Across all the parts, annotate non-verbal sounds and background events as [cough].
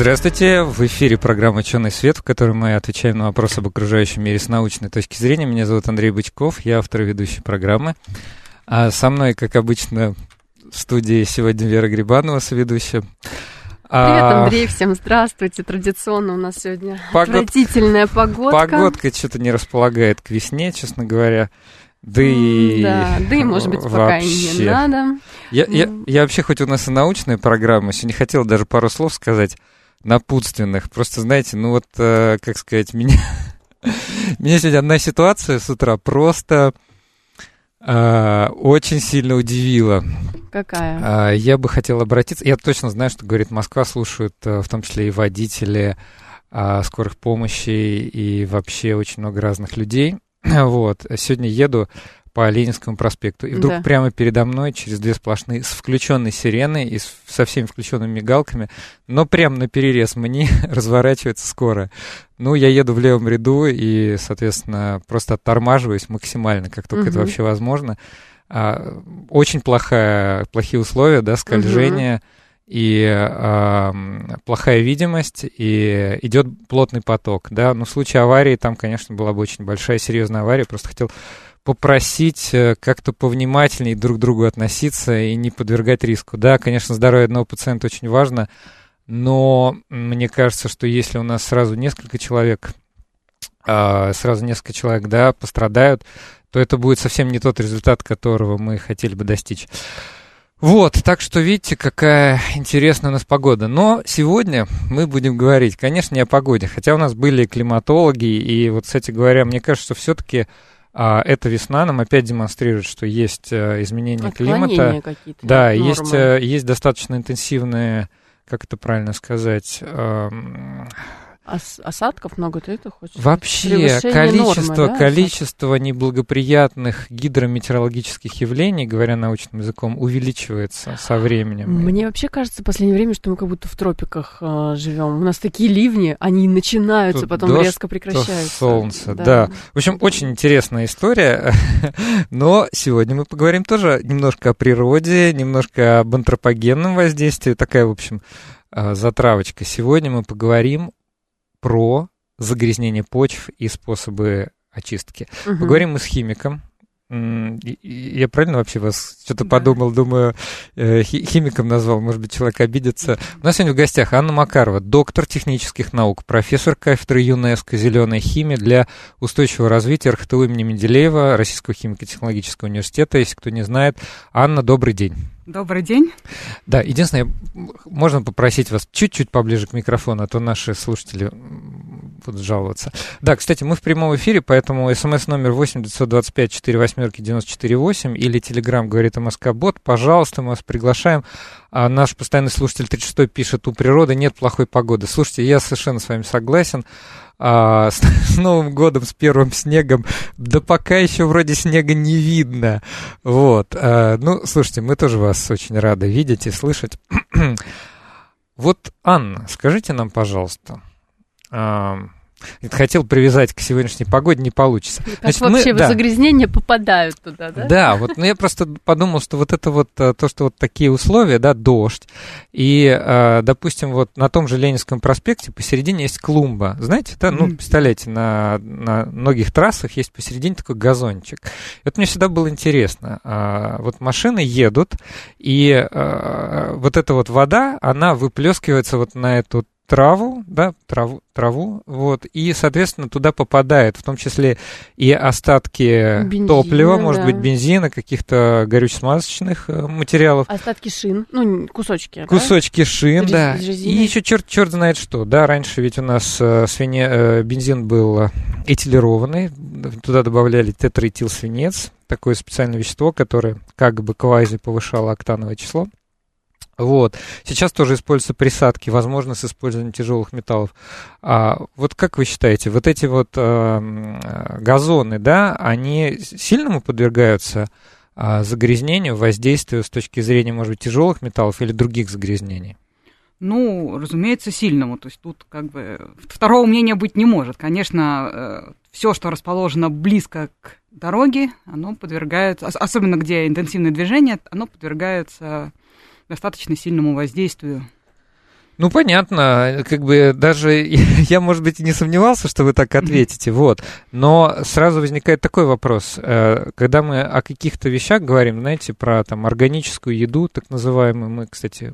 Здравствуйте, в эфире программа «Ученый свет», в которой мы отвечаем на вопросы об окружающем мире с научной точки зрения. Меня зовут Андрей Бычков, я автор и ведущий программы. А со мной, как обычно, в студии сегодня Вера Грибанова, соведущая. Привет, а, Андрей, всем здравствуйте. Традиционно у нас сегодня Погод... отвратительная погодка. Погодка что-то не располагает к весне, честно говоря. Да и... Да, да и, может быть, пока вообще. и не надо. Я, я, я вообще, хоть у нас и научная программа, сегодня хотел даже пару слов сказать напутственных. Просто, знаете, ну вот, э, как сказать, меня... [laughs] меня сегодня одна ситуация с утра просто э, очень сильно удивила. Какая? Э, я бы хотел обратиться... Я точно знаю, что, говорит, Москва слушают э, в том числе и водители э, скорых помощи и вообще очень много разных людей. [clears throat] Вот. Сегодня еду по Ленинскому проспекту. И вдруг да. прямо передо мной через две сплошные с включенной сиреной и с, со всеми включенными мигалками, но прямо на перерез мне [laughs] разворачивается скоро. Ну, я еду в левом ряду и, соответственно, просто оттормаживаюсь максимально, как только угу. это вообще возможно. А, очень плохая, плохие условия, да, скольжение. Угу и э, плохая видимость, и идет плотный поток, да, но в случае аварии там, конечно, была бы очень большая, серьезная авария, просто хотел попросить э, как-то повнимательнее друг к другу относиться и не подвергать риску. Да, конечно, здоровье одного пациента очень важно, но мне кажется, что если у нас сразу несколько человек, а, сразу несколько человек, да, пострадают, то это будет совсем не тот результат, которого мы хотели бы достичь. Вот, так что видите, какая интересная у нас погода. Но сегодня мы будем говорить, конечно, не о погоде, хотя у нас были климатологи, и вот, кстати говоря, мне кажется, что все-таки а эта весна нам опять демонстрирует, что есть э, изменения климата. Да, нормы. есть, э, есть достаточно интенсивные, как это правильно сказать, эм, Ос осадков много, ты это хочешь? Вообще, количество, нормы, да, количество неблагоприятных гидрометеорологических явлений, говоря научным языком, увеличивается со временем. Мне вообще кажется в последнее время, что мы как будто в тропиках э, живем. У нас такие ливни, они начинаются, Тут потом дождь, резко прекращаются. солнце, да. да. В общем, очень интересная история, [laughs] но сегодня мы поговорим тоже немножко о природе, немножко об антропогенном воздействии. Такая, в общем, э, затравочка. Сегодня мы поговорим про загрязнение почв и способы очистки. Угу. Поговорим мы с химиком. Я правильно вообще вас что-то да. подумал, думаю, э, химиком назвал, может быть, человек обидится. У нас сегодня в гостях Анна Макарова, доктор технических наук, профессор кафедры ЮНЕСКО «Зеленая химия» для устойчивого развития РХТУ имени Менделеева Российского химико-технологического университета. Если кто не знает, Анна, добрый день. Добрый день. Да, единственное, можно попросить вас чуть-чуть поближе к микрофону, а то наши слушатели будут жаловаться. Да, кстати, мы в прямом эфире, поэтому смс номер 8 925 4 восьмерки 94 8 или телеграмм говорит МСК Бот, пожалуйста, мы вас приглашаем. А наш постоянный слушатель 36 пишет, у природы нет плохой погоды. Слушайте, я совершенно с вами согласен а, [laughs] с, с Новым годом, с первым снегом. Да пока еще вроде снега не видно. Вот. А, ну, слушайте, мы тоже вас очень рады видеть и слышать. [clears throat] вот, Анна, скажите нам, пожалуйста, а, хотел привязать к сегодняшней погоде, не получится. Как Значит, вообще мы, да. загрязнения попадают туда, да? Да, вот ну, я просто подумал, что вот это вот, э, то, что вот такие условия, да, дождь, и, э, допустим, вот на том же Ленинском проспекте посередине есть клумба, знаете, да, ну, представляете, на, на многих трассах есть посередине такой газончик. Это мне всегда было интересно. А, вот машины едут, и э, вот эта вот вода, она выплескивается вот на эту траву, да, траву, траву, вот, и, соответственно, туда попадает в том числе и остатки бензина, топлива, может быть, бензина, каких-то горюче-смазочных э, материалов. Остатки шин, ну, кусочки. Кусочки да? шин, Рез, да. Резины. И еще черт, черт знает что, да, раньше ведь у нас э, свине, э, бензин был этилированный, туда добавляли тетраэтилсвинец, такое специальное вещество, которое как бы квази повышало октановое число. Вот. Сейчас тоже используются присадки, возможно, с использованием тяжелых металлов. А, вот как вы считаете, вот эти вот а, газоны, да, они сильному подвергаются а, загрязнению, воздействию с точки зрения, может быть, тяжелых металлов или других загрязнений? Ну, разумеется, сильному. То есть тут как бы второго мнения быть не может. Конечно, э, все, что расположено близко к дороге, оно подвергается, особенно где интенсивное движение, оно подвергается достаточно сильному воздействию. Ну, понятно, как бы даже я, [laughs] может быть, и не сомневался, что вы так ответите, вот. Но сразу возникает такой вопрос. Э, когда мы о каких-то вещах говорим, знаете, про там органическую еду, так называемую, мы, кстати,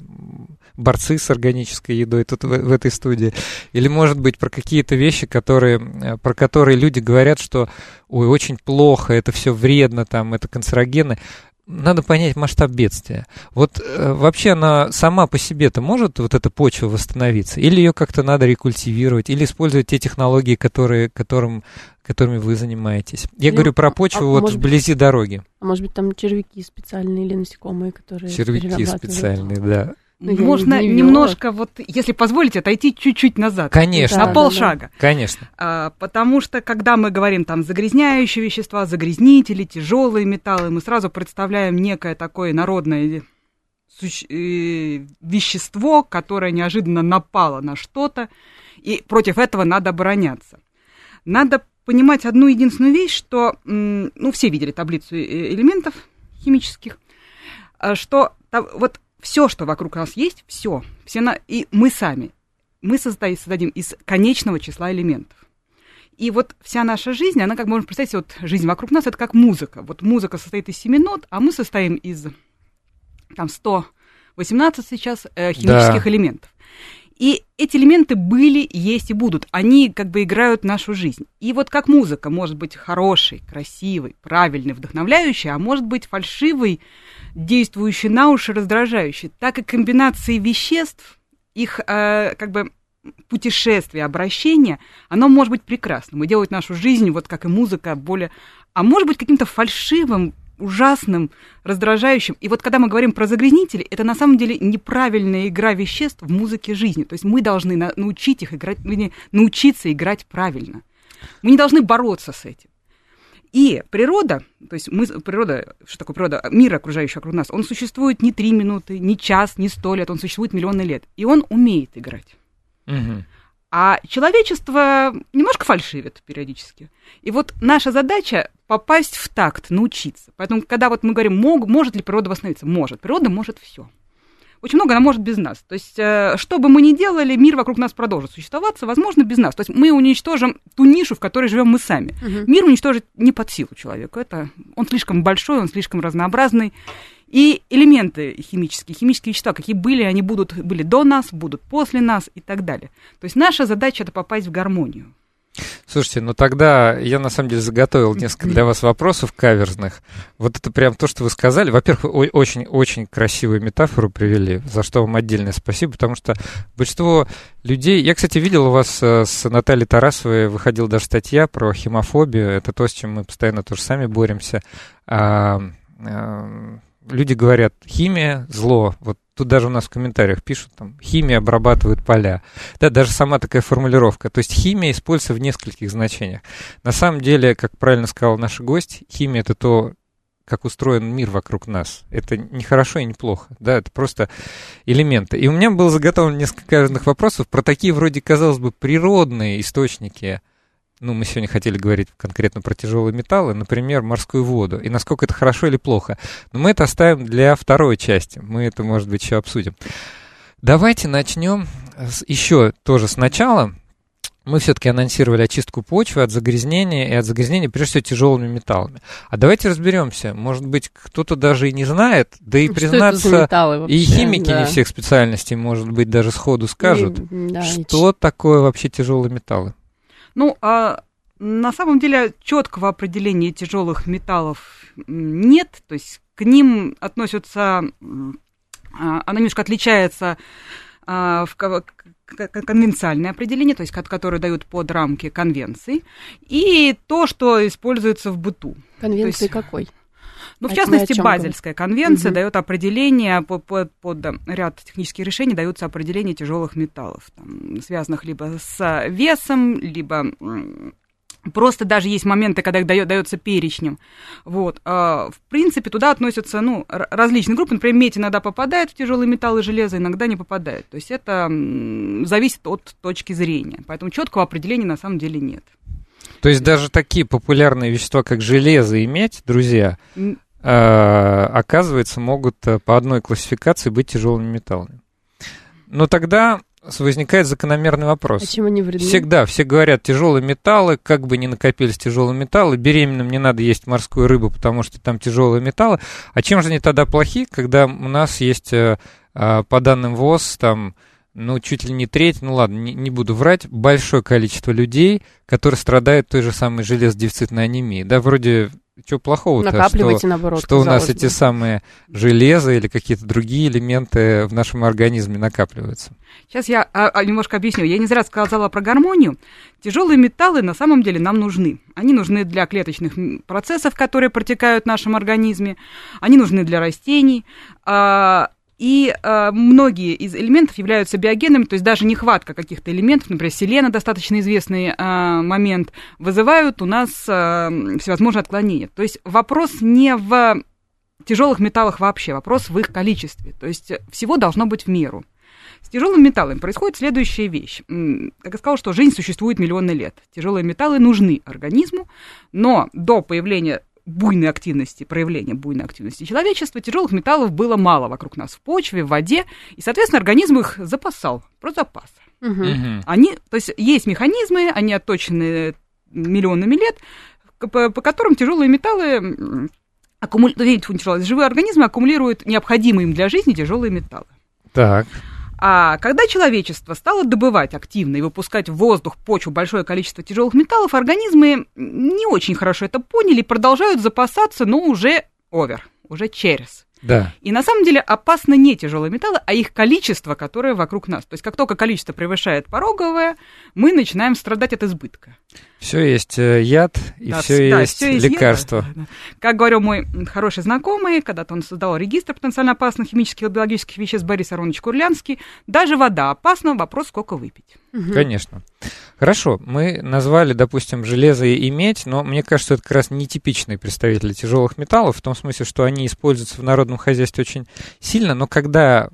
борцы с органической едой тут в, в этой студии, или, может быть, про какие-то вещи, которые, э, про которые люди говорят, что, ой, очень плохо, это все вредно, там, это канцерогены надо понять масштаб бедствия. Вот э, вообще она сама по себе-то может вот эта почва восстановиться? Или ее как-то надо рекультивировать? Или использовать те технологии, которые, которым, которыми вы занимаетесь? Я ну, говорю про почву а, вот вблизи быть, дороги. А может быть там червяки специальные или насекомые, которые Червяки специальные, да. Ну, Можно не немножко, вот, если позволите, отойти чуть-чуть назад. Конечно. На полшага. Да, да. Конечно. А, потому что, когда мы говорим там загрязняющие вещества, загрязнители, тяжелые металлы, мы сразу представляем некое такое народное суще... Э, вещество, которое неожиданно напало на что-то, и против этого надо обороняться. Надо понимать одну единственную вещь, что, ну, все видели таблицу э, элементов химических, что вот все, что вокруг нас есть, все, все на... и мы сами, мы создадим, создадим из конечного числа элементов. И вот вся наша жизнь, она, как можно представить, вот жизнь вокруг нас, это как музыка. Вот музыка состоит из 7 нот, а мы состоим из там 118 сейчас э, химических да. элементов. И эти элементы были, есть и будут. Они как бы играют нашу жизнь. И вот как музыка может быть хорошей, красивой, правильной, вдохновляющей, а может быть фальшивой, действующей на уши, раздражающей, так и комбинации веществ, их э, как бы путешествие, обращение, оно может быть прекрасным и делать нашу жизнь, вот как и музыка, более... А может быть каким-то фальшивым, ужасным, раздражающим. И вот когда мы говорим про загрязнители, это на самом деле неправильная игра веществ в музыке жизни. То есть мы должны на- научить их играть, научиться играть правильно. Мы не должны бороться с этим. И природа, то есть мы, природа, что такое природа, мир окружающий вокруг нас, он существует не три минуты, не час, не сто лет, он существует миллионы лет. И он умеет играть. Угу. А человечество немножко фальшивит периодически. И вот наша задача попасть в такт, научиться. Поэтому, когда вот мы говорим, мог, может ли природа восстановиться? Может. Природа может все очень много она может без нас. То есть, э, что бы мы ни делали, мир вокруг нас продолжит существовать, возможно, без нас. То есть, мы уничтожим ту нишу, в которой живем мы сами. Угу. Мир уничтожить не под силу человеку. Это, он слишком большой, он слишком разнообразный. И элементы химические, химические вещества, какие были, они будут, были до нас, будут после нас и так далее. То есть наша задача это попасть в гармонию. Слушайте, ну тогда я на самом деле заготовил несколько для вас вопросов каверзных. Вот это прям то, что вы сказали. Во-первых, вы очень-очень красивую метафору привели, за что вам отдельное спасибо, потому что большинство людей... Я, кстати, видел у вас э, с Натальей Тарасовой, выходила даже статья про химофобию. Это то, с чем мы постоянно тоже сами боремся. Люди говорят, химия – зло. Вот тут даже у нас в комментариях пишут, там, химия обрабатывает поля. Да, даже сама такая формулировка. То есть химия используется в нескольких значениях. На самом деле, как правильно сказал наш гость, химия – это то, как устроен мир вокруг нас. Это не хорошо и не плохо, да, это просто элементы. И у меня было заготовлено несколько разных вопросов про такие вроде, казалось бы, природные источники – ну, мы сегодня хотели говорить конкретно про тяжелые металлы, например, морскую воду, и насколько это хорошо или плохо. Но мы это оставим для второй части. Мы это, может быть, еще обсудим. Давайте начнем с, еще тоже сначала. Мы все-таки анонсировали очистку почвы от загрязнения и от загрязнения, прежде всего, тяжелыми металлами. А давайте разберемся. Может быть, кто-то даже и не знает, да и что признаться, и химики да. не всех специальностей, может быть, даже сходу скажут, и, да, что и... такое вообще тяжелые металлы. Ну, а на самом деле четкого определения тяжелых металлов нет, то есть к ним относятся, а, она немножко отличается а, в конвенциальное определение, то есть которое дают под рамки конвенций, и то, что используется в быту. Конвенции есть, какой? Ну, в а частности, Базельская конвенция угу. дает определение, под, под, под ряд технических решений даются определение тяжелых металлов, там, связанных либо с весом, либо Просто даже есть моменты, когда их дает, дается перечнем. Вот. А, в принципе, туда относятся ну, различные группы. Например, медь иногда попадает в тяжелые металлы, железо иногда не попадает. То есть это зависит от точки зрения. Поэтому четкого определения на самом деле нет. То есть даже такие популярные вещества, как железо и медь, друзья, э, оказывается, могут э, по одной классификации быть тяжелыми металлами. Но тогда возникает закономерный вопрос. А чем они вредны? Всегда, все говорят, тяжелые металлы, как бы ни накопились тяжелые металлы, беременным не надо есть морскую рыбу, потому что там тяжелые металлы. А чем же они тогда плохи, когда у нас есть, э, по данным ВОЗ, там, ну, чуть ли не треть, ну ладно, не, не буду врать, большое количество людей, которые страдают той же самой железодефицитной анемией. Да, вроде что плохого-то? Накапливайте, что, наоборот. Что у нас бы. эти самые железо или какие-то другие элементы в нашем организме накапливаются? Сейчас я а, а, немножко объясню. Я не зря сказала про гармонию. Тяжелые металлы на самом деле нам нужны. Они нужны для клеточных процессов, которые протекают в нашем организме. Они нужны для растений. А, и э, многие из элементов являются биогенными, то есть даже нехватка каких-то элементов, например, селена, достаточно известный э, момент, вызывают у нас э, всевозможные отклонения. То есть вопрос не в тяжелых металлах вообще, вопрос в их количестве. То есть всего должно быть в меру. С тяжелыми металлами происходит следующая вещь. Как я сказала, что жизнь существует миллионы лет. Тяжелые металлы нужны организму, но до появления буйной активности, проявления буйной активности человечества, тяжелых металлов было мало вокруг нас в почве, в воде, и, соответственно, организм их запасал, про запас. Угу. Они, то есть есть механизмы, они отточены миллионами лет, по, по которым тяжелые металлы аккумулируют, живые организмы аккумулируют необходимые им для жизни тяжелые металлы. Так. А когда человечество стало добывать активно и выпускать в воздух, почву большое количество тяжелых металлов, организмы не очень хорошо это поняли и продолжают запасаться, но уже овер, уже через. Да. И на самом деле опасно не тяжелые металлы, а их количество, которое вокруг нас. То есть как только количество превышает пороговое, мы начинаем страдать от избытка. Все есть э, яд и да, все, да, есть все есть лекарство. Яд, да, да. Как говорил мой хороший знакомый, когда-то он создал регистр потенциально опасных химических и биологических веществ Борис Аронович Курлянский, даже вода опасна, вопрос, сколько выпить. Конечно. Хорошо, мы назвали, допустим, железо и медь, но мне кажется, это как раз нетипичные представители тяжелых металлов, в том смысле, что они используются в народном хозяйстве очень сильно, но когда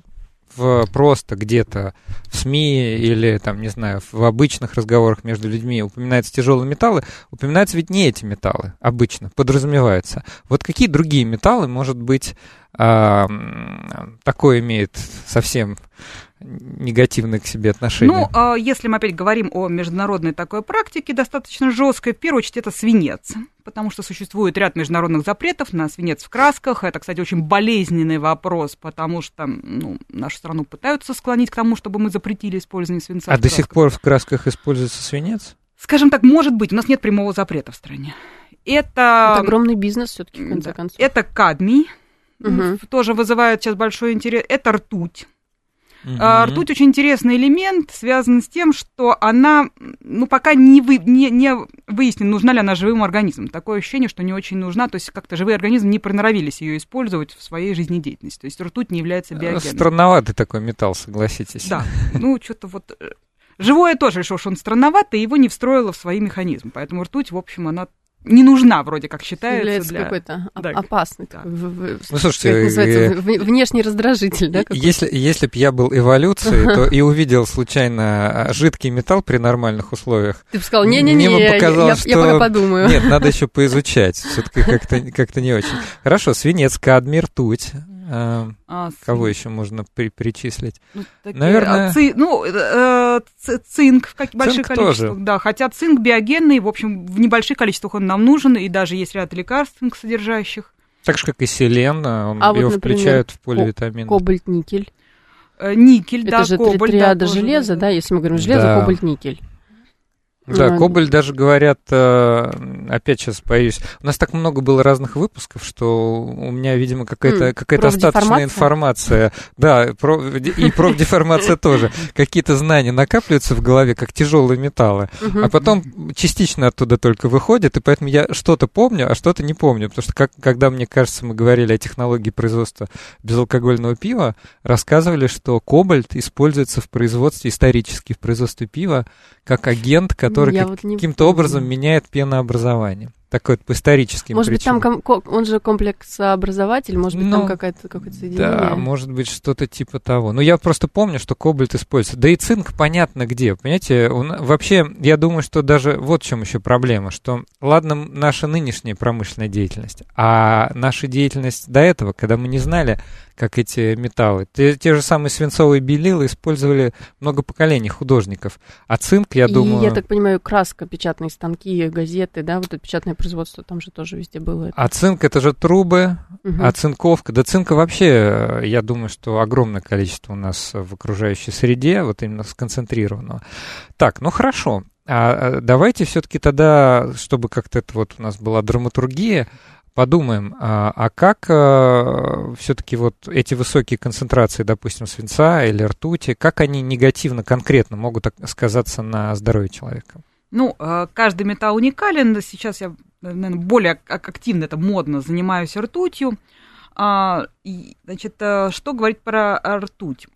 в просто где-то в СМИ или там, не знаю, в обычных разговорах между людьми упоминаются тяжелые металлы, упоминаются ведь не эти металлы обычно, подразумевается. Вот какие другие металлы, может быть, а, такое имеет совсем негативное к себе отношение? Ну, а если мы опять говорим о международной такой практике, достаточно жесткой, в первую очередь это свинец, потому что существует ряд международных запретов на свинец в красках. Это, кстати, очень болезненный вопрос, потому что ну, нашу страну пытаются склонить к тому, чтобы мы запретили использование свинца. А до сих пор в красках используется свинец? Скажем так, может быть, у нас нет прямого запрета в стране. Это, это огромный бизнес все-таки, в конце да. концов. Это кадмий, угу. тоже вызывает сейчас большой интерес. Это ртуть. Угу. Ртуть очень интересный элемент, связан с тем, что она, ну, пока не, вы, не, не выяснено, нужна ли она живым организмом. Такое ощущение, что не очень нужна, то есть как-то живые организмы не приноровились ее использовать в своей жизнедеятельности. То есть ртуть не является биогеном. Странноватый такой металл, согласитесь. Да, ну, что-то вот... Э, живое тоже что он странноватый, его не встроило в свои механизмы. Поэтому ртуть, в общем, она не нужна, вроде как считается. Является для... какой-то да. опасный. Да. Такой, ну, слушайте, называется, э... внешний раздражитель, да? Если, если бы я был эволюцией, то [laughs] и увидел случайно а, жидкий металл при нормальных условиях. Ты бы сказал, не-не-не, я, я, что... я пока подумаю. Нет, надо еще поизучать. Все-таки как-то как не очень. Хорошо, свинец, кадмий, ртуть. А, а, кого еще можно при перечислить? Ну, такие, Наверное... А, ци, ну, э, цинк в как, больших количествах. Тоже. Да, хотя цинк биогенный, в общем, в небольших количествах он нам нужен, и даже есть ряд лекарств цинк содержащих. Так же, как и селен, он, а его вот, например, включают в поливитамин. Кобальт, никель. Э, никель, Это да, же кобальт. Это триада да, железа, да, если мы говорим железо, да. кобальт, никель. Да, Кобаль даже говорят, э, опять сейчас боюсь, у нас так много было разных выпусков, что у меня, видимо, какая-то mm, какая остаточная информация. Да, про, и профдеформация [laughs] тоже. Какие-то знания накапливаются в голове, как тяжелые металлы, а потом частично оттуда только выходят, и поэтому я что-то помню, а что-то не помню. Потому что как, когда, мне кажется, мы говорили о технологии производства безалкогольного пива, рассказывали, что кобальт используется в производстве, исторически в производстве пива, как агент, который как, вот каким-то образом меняет пенообразование. Такой вот по историческим Может причинам. быть, там он же комплексообразователь, может быть, ну, там какая-то какое-то соединение. Да, может быть, что-то типа того. Ну, я просто помню, что кобальт используется. Да и цинк понятно где. Понимаете, он, вообще, я думаю, что даже вот в чем еще проблема, что, ладно, наша нынешняя промышленная деятельность, а наша деятельность до этого, когда мы не знали, как эти металлы. Те, те же самые свинцовые белилы использовали много поколений художников. А цинк, я и, думаю... я так понимаю, краска, печатные станки, газеты, да, вот это печатное производство, там же тоже везде было. Это. А цинк — это же трубы, угу. а цинковка... Да цинка вообще, я думаю, что огромное количество у нас в окружающей среде, вот именно сконцентрированного. Так, ну хорошо. А, а давайте все-таки тогда, чтобы как-то это вот у нас была драматургия, подумаем, а, а как а, все-таки вот эти высокие концентрации, допустим, свинца или ртути, как они негативно, конкретно могут сказаться на здоровье человека? Ну, а, каждый металл уникален. Сейчас я, наверное, более активно, это модно, занимаюсь ртутью. Значит, что говорить про ртуть?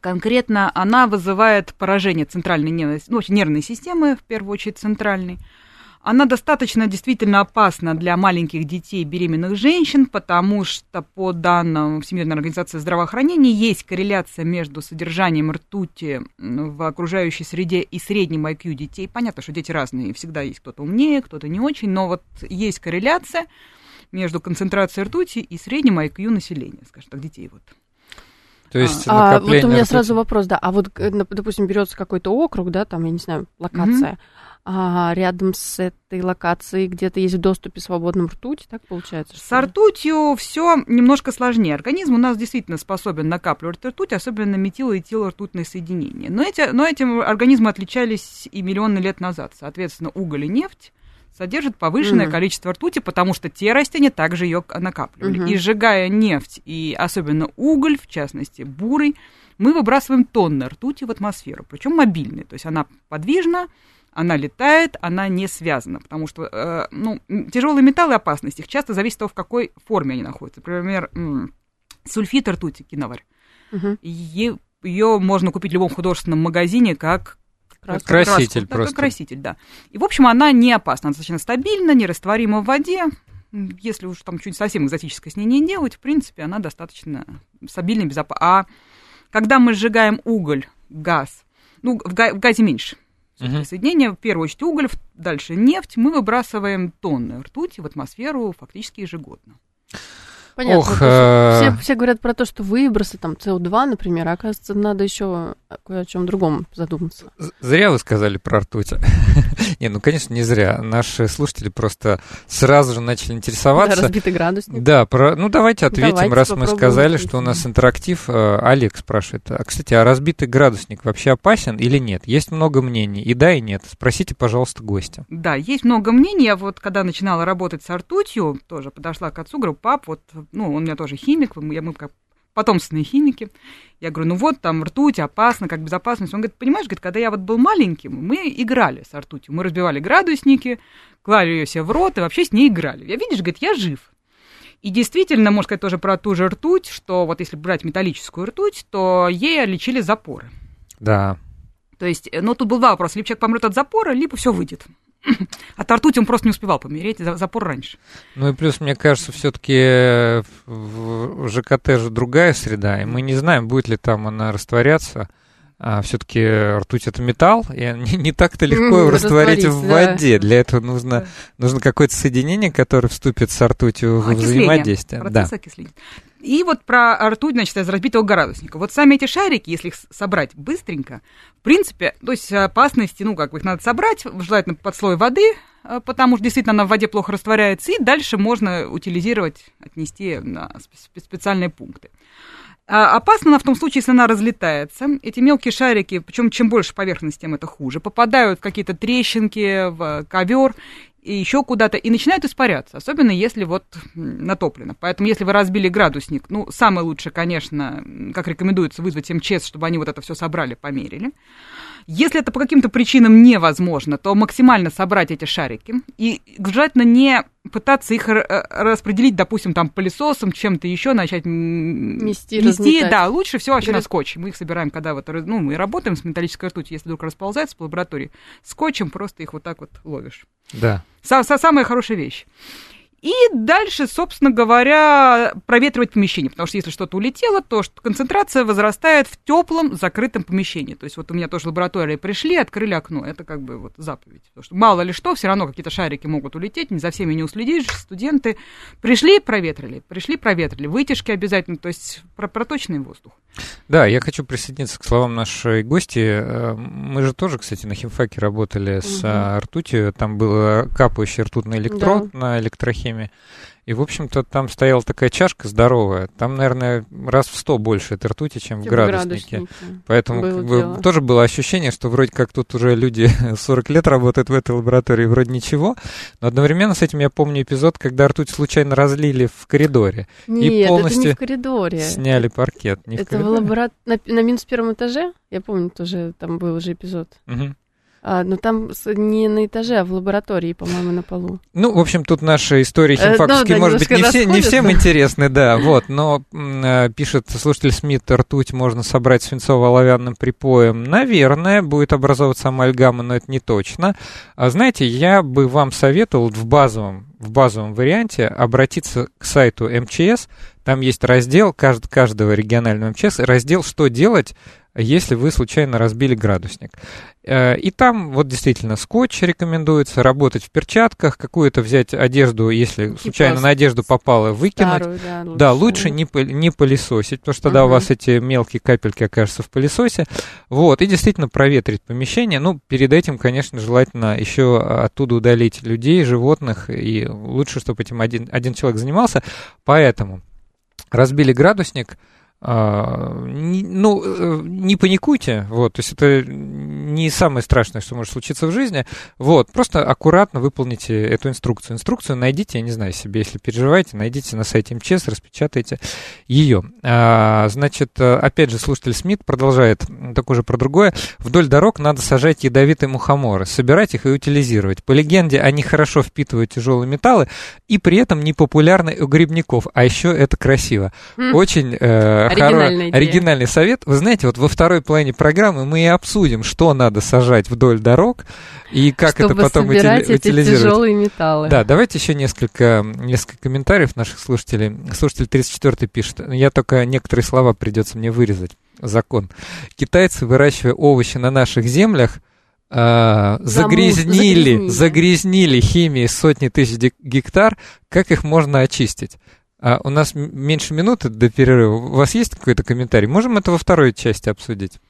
Конкретно она вызывает поражение центральной нервной, ну, нервной системы, в первую очередь центральной. Она достаточно действительно опасна для маленьких детей беременных женщин, потому что по данным Всемирной организации здравоохранения есть корреляция между содержанием ртути в окружающей среде и средним IQ детей. Понятно, что дети разные, всегда есть кто-то умнее, кто-то не очень, но вот есть корреляция между концентрацией ртути и средним IQ населения, скажем так, детей вот. То есть а, а вот у меня сразу вопрос, да. А вот, э, допустим, берется какой-то округ, да, там, я не знаю, локация. Mm-hmm а рядом с этой локацией где-то есть в доступе свободном ртуть, так получается? С ртутью все немножко сложнее. Организм у нас действительно способен накапливать ртуть, особенно метил и ртутные соединения. Но, эти, но этим организмы отличались и миллионы лет назад. Соответственно, уголь и нефть содержат повышенное mm. количество ртути, потому что те растения также ее накапливали. Mm-hmm. И сжигая нефть, и особенно уголь, в частности бурый, мы выбрасываем тонны ртути в атмосферу, причем мобильные. То есть она подвижна, она летает, она не связана, потому что э, ну, тяжелые металлы опасность, их часто зависит от того, в какой форме они находятся. Например, сульфид ртути, киноварь. Угу. Ее можно купить в любом художественном магазине как краску, краситель краску, просто. как краситель, да. И, в общем, она не опасна, она достаточно стабильна, нерастворима в воде. Если уж там что-нибудь совсем экзотическое с ней не делать, в принципе, она достаточно стабильна и безопасна. А когда мы сжигаем уголь, газ, ну, в, га- в газе меньше, угу. соединения, в первую очередь уголь, дальше нефть, мы выбрасываем тонны ртути в атмосферу фактически ежегодно. Понятно. Ох, э... все, все говорят про то, что выбросы, там, СО2, например, а оказывается, надо еще кое о чем другом задуматься. Зря вы сказали про ртуть. [laughs] не, ну, конечно, не зря. Наши слушатели просто сразу же начали интересоваться. Да, разбитый градусник. Да, про... ну, давайте ответим, давайте раз мы сказали, что у нас интерактив. Э, Олег спрашивает, а, кстати, а разбитый градусник вообще опасен или нет? Есть много мнений, и да, и нет. Спросите, пожалуйста, гостя. Да, есть много мнений. Я вот, когда начинала работать с ртутью, тоже подошла к отцу, говорю, пап, вот ну, он у меня тоже химик, мы, мы как потомственные химики. Я говорю, ну вот, там ртуть, опасно, как безопасность. Он говорит, понимаешь, говорит, когда я вот был маленьким, мы играли с ртутью. Мы разбивали градусники, клали ее себе в рот и вообще с ней играли. Я, видишь, говорит, я жив. И действительно, можно сказать тоже про ту же ртуть, что вот если брать металлическую ртуть, то ей лечили запоры. Да. То есть, ну, тут был два вопроса. Либо человек помрет от запора, либо все выйдет. [laughs] От ртути он просто не успевал помереть, запор раньше. Ну и плюс, мне кажется, все-таки в ЖКТ же другая среда, и мы не знаем, будет ли там она растворяться. А все-таки ртуть это металл, и [laughs] не, не так-то легко его растворить в воде. Да. Для этого нужно, нужно какое-то соединение, которое вступит с ртутью в взаимодействие. да. окисления. И вот про ртуть, значит, из разбитого градусника. Вот сами эти шарики, если их собрать быстренько, в принципе, то есть опасности, ну, как бы их надо собрать, желательно под слой воды, э, потому что действительно она в воде плохо растворяется, и дальше можно утилизировать, отнести на специальные пункты. А опасна она в том случае, если она разлетается. Эти мелкие шарики, причем чем больше поверхность, тем это хуже, попадают в какие-то трещинки, в ковер и еще куда-то, и начинают испаряться, особенно если вот натоплено. Поэтому, если вы разбили градусник, ну, самое лучшее, конечно, как рекомендуется, вызвать МЧС, чтобы они вот это все собрали, померили. Если это по каким-то причинам невозможно, то максимально собрать эти шарики и желательно не пытаться их распределить, допустим, там пылесосом, чем-то еще начать мести, мести да, лучше всего вообще на скотч. Мы их собираем, когда вот, ну, мы работаем с металлической ртутью, если вдруг расползается по лаборатории, скотчем просто их вот так вот ловишь. Да. Самая хорошая вещь. И дальше, собственно говоря, проветривать помещение, потому что если что-то улетело, то концентрация возрастает в теплом закрытом помещении. То есть вот у меня тоже лаборатории пришли, открыли окно. Это как бы вот заповедь. Потому что мало ли что, все равно какие-то шарики могут улететь, не за всеми не уследишь. Студенты пришли, проветрили, пришли, проветрили. Вытяжки обязательно, то есть проточный воздух. Да, я хочу присоединиться к словам нашей гости. Э, мы же тоже, кстати, на химфаке работали угу. с а, ртутью. Там был капающий ртутный электрод да. на электрохимии. И, в общем-то, там стояла такая чашка здоровая. Там, наверное, раз в сто больше этой ртути, чем в градуснике. градуснике. Поэтому было как бы, тоже было ощущение, что вроде как тут уже люди [laughs] 40 лет работают в этой лаборатории, вроде ничего. Но одновременно с этим я помню эпизод, когда ртуть случайно разлили в коридоре. Нет, и полностью это не в коридоре. Сняли паркет. Не это в, в лабора... на, на минус первом этаже. Я помню, тоже там был уже эпизод. Угу. А, ну, там не на этаже, а в лаборатории, по-моему, на полу. Ну, в общем, тут наши истории химфаковские, э, ну, да, может быть, не, все, не всем [laughs] интересны, да, вот, но э, пишет слушатель Смит, ртуть можно собрать свинцово-оловянным припоем. Наверное, будет образовываться амальгама, но это не точно. А знаете, я бы вам советовал в базовом, в базовом варианте обратиться к сайту МЧС, там есть раздел кажд, каждого регионального МЧС, раздел «Что делать если вы случайно разбили градусник. Э, и там вот действительно скотч рекомендуется, работать в перчатках, какую-то взять одежду, если случайно на одежду попало, выкинуть. Старую, да, лучше, да, лучше не, не пылесосить, потому что тогда угу. у вас эти мелкие капельки окажутся в пылесосе. Вот, и действительно проветрить помещение. Ну, перед этим, конечно, желательно еще оттуда удалить людей, животных, и лучше, чтобы этим один, один человек занимался. Поэтому разбили градусник, а, не, ну, э, не паникуйте, вот, то есть это не самое страшное, что может случиться в жизни, вот, просто аккуратно выполните эту инструкцию. Инструкцию найдите, я не знаю, себе, если переживаете, найдите на сайте МЧС, распечатайте ее. А, значит, опять же, слушатель Смит продолжает такое же про другое. Вдоль дорог надо сажать ядовитые мухоморы, собирать их и утилизировать. По легенде, они хорошо впитывают тяжелые металлы и при этом не популярны у грибников, а еще это красиво. Хм. Очень э, Оригинальный, оригинальный совет. Вы знаете, вот во второй половине программы мы и обсудим, что надо сажать вдоль дорог и как Чтобы это потом собирать эти утилизировать. тяжелые металлы. Да, давайте еще несколько, несколько комментариев наших слушателей. Слушатель 34 пишет. Я только некоторые слова придется мне вырезать. Закон. Китайцы, выращивая овощи на наших землях, загрязнили, загрязнили, загрязнили химией сотни тысяч гектар, как их можно очистить? А у нас меньше минуты до перерыва. У вас есть какой-то комментарий? Можем это во второй части обсудить?